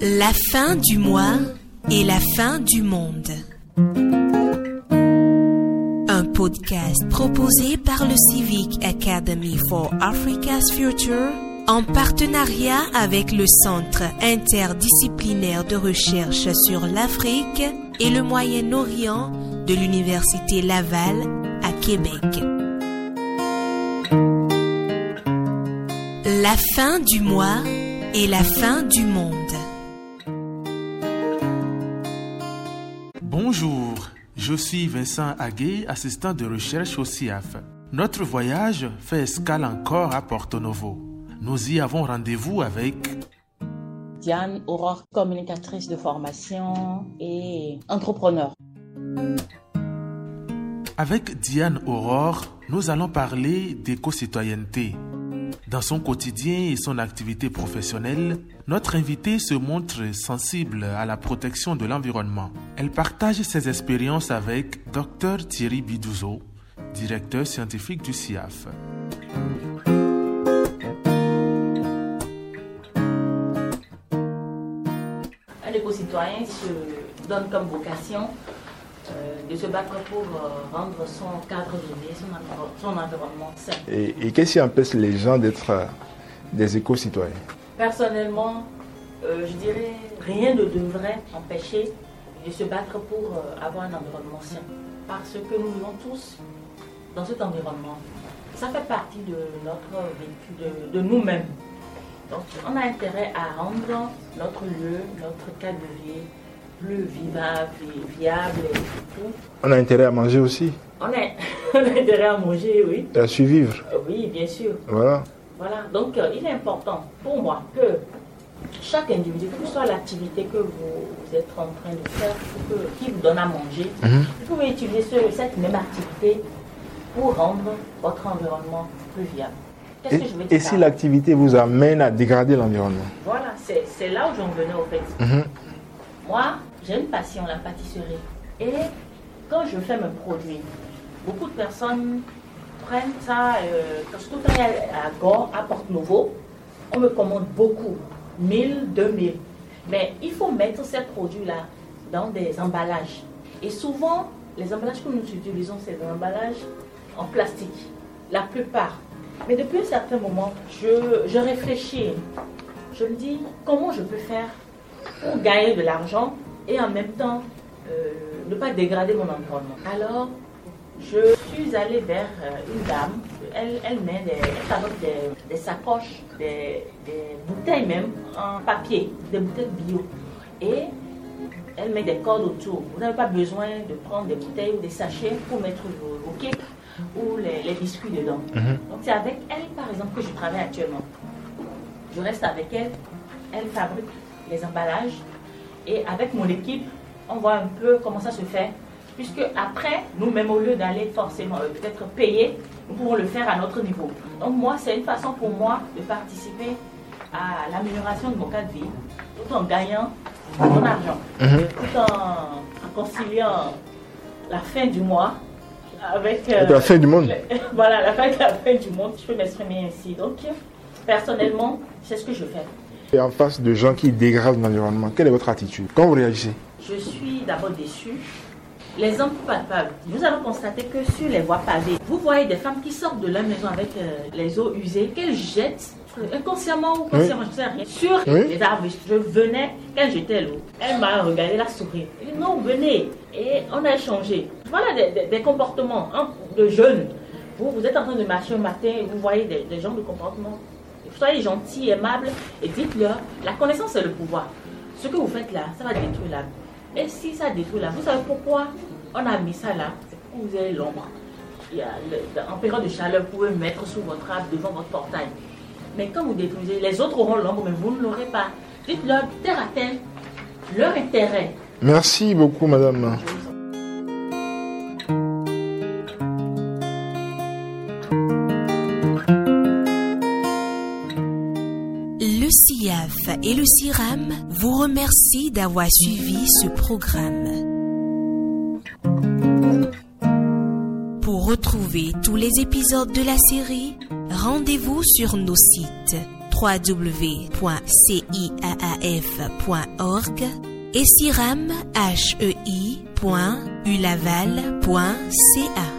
La fin du mois et la fin du monde. Un podcast proposé par le Civic Academy for Africa's Future en partenariat avec le Centre interdisciplinaire de recherche sur l'Afrique et le Moyen-Orient de l'Université Laval à Québec. La fin du mois et la fin du monde. Bonjour, je suis Vincent Aguet, assistant de recherche au CIAF. Notre voyage fait escale encore à Porto Novo. Nous y avons rendez-vous avec Diane Aurore, communicatrice de formation et entrepreneur. Avec Diane Aurore, nous allons parler d'éco-citoyenneté. Dans son quotidien et son activité professionnelle, notre invitée se montre sensible à la protection de l'environnement. Elle partage ses expériences avec Dr Thierry Bidouzo, directeur scientifique du CIAF. Un éco-citoyen se donne comme vocation de se battre pour euh, rendre son cadre de vie, son, environ- son environnement sain. Et, et qu'est-ce qui empêche les gens d'être euh, des éco-citoyens? Personnellement, euh, je dirais rien ne devrait empêcher de se battre pour euh, avoir un environnement sain. Parce que nous vivons tous dans cet environnement. Ça fait partie de notre vécu, de, de nous-mêmes. Donc on a intérêt à rendre notre lieu, notre cadre de vie plus vivable et viable et tout. On a intérêt à manger aussi, On a, on a intérêt à manger, oui. et à survivre. Oui, bien sûr. Voilà. Voilà, donc euh, il est important pour moi que chaque individu, que soit l'activité que vous, vous êtes en train de faire, que- qui vous donne à manger, Mhm. vous pouvez utiliser ce- cette même activité pour rendre votre environnement plus viable. Et, que je veux et si l'activité vous amène à dégrader l'environnement? Voilà, c'est c'est là où j'en venais au fait. Mhm. Moi, j'ai une passion, la pâtisserie. Et quand je fais mes produits, beaucoup de personnes prennent ça, euh, surtout quand à Gore, à Porte-Nouveau, on me commande beaucoup, 1000, 2000. Mais il faut mettre ces produits-là dans des emballages. Et souvent, les emballages que nous utilisons, c'est des emballages en plastique, la plupart. Mais depuis un certain moment, je, je réfléchis. Je me dis, comment je peux faire pour gagner de l'argent et en même temps euh, ne pas dégrader mon environnement. Alors, je suis allée vers euh, une dame. Elle, elle met des, elle fabrique des, des sacoches, des, des bouteilles même en papier, des bouteilles bio. Et elle met des cordes autour. Vous n'avez pas besoin de prendre des bouteilles ou des sachets pour mettre vos, vos cakes ou les, les biscuits dedans. Donc c'est avec elle, par exemple, que je travaille actuellement. Je reste avec elle. Elle fabrique les emballages. Et avec mon équipe, on voit un peu comment ça se fait. Puisque après, nous-mêmes, au lieu d'aller forcément euh, peut-être payer, nous pouvons le faire à notre niveau. Donc moi, c'est une façon pour moi de participer à l'amélioration de mon cadre de vie, tout en gagnant mon argent, tout en, conciliant la fin du mois avec... euh, la fin du monde. le- voilà, la fin, la fin du monde, je peux m'exprimer ainsi. Donc, personnellement, c'est ce que je fais. Et en face de gens qui dégradent l'environnement, quelle est votre attitude? Comment vous réagissez? Je suis d'abord déçue. L'exemple palpable, nous allons constater que sur les voies pavées, vous voyez des femmes qui sortent de leur maison avec euh, les eaux usées, qu'elles jettent inconsciemment ou consciemment, je ne sais rien, sur Oui. les arbres. Je venais, quand j'étais là, elle m'a regardé la souris. Non, venez. Et on a échangé. Voilà des, des- des comportements hein, de jeunes. Vous, vous êtes en train de marcher un matin et vous voyez des, des gens de comportement. Soyez gentils, aimables et dites-leur, la connaissance c'est le pouvoir. Ce que vous faites là, ça va détruire vie. Et si ça détruit vie, vous savez pourquoi? On a mis ça là C'est pour que vous ayez l'ombre. En période de chaleur, vous pouvez mettre sous votre arbre devant votre portail. Mais quand vous détruisez, les autres auront l'ombre, mais vous ne l'aurez pas. Dites-leur, terre à terre, leur intérêt. Merci beaucoup, madame. Et le CIRAM vous remercient d'avoir suivi ce programme. Pour retrouver tous les épisodes de la série, rendez-vous sur nos sites www.ciaaf.org et siram.ulaval.ca.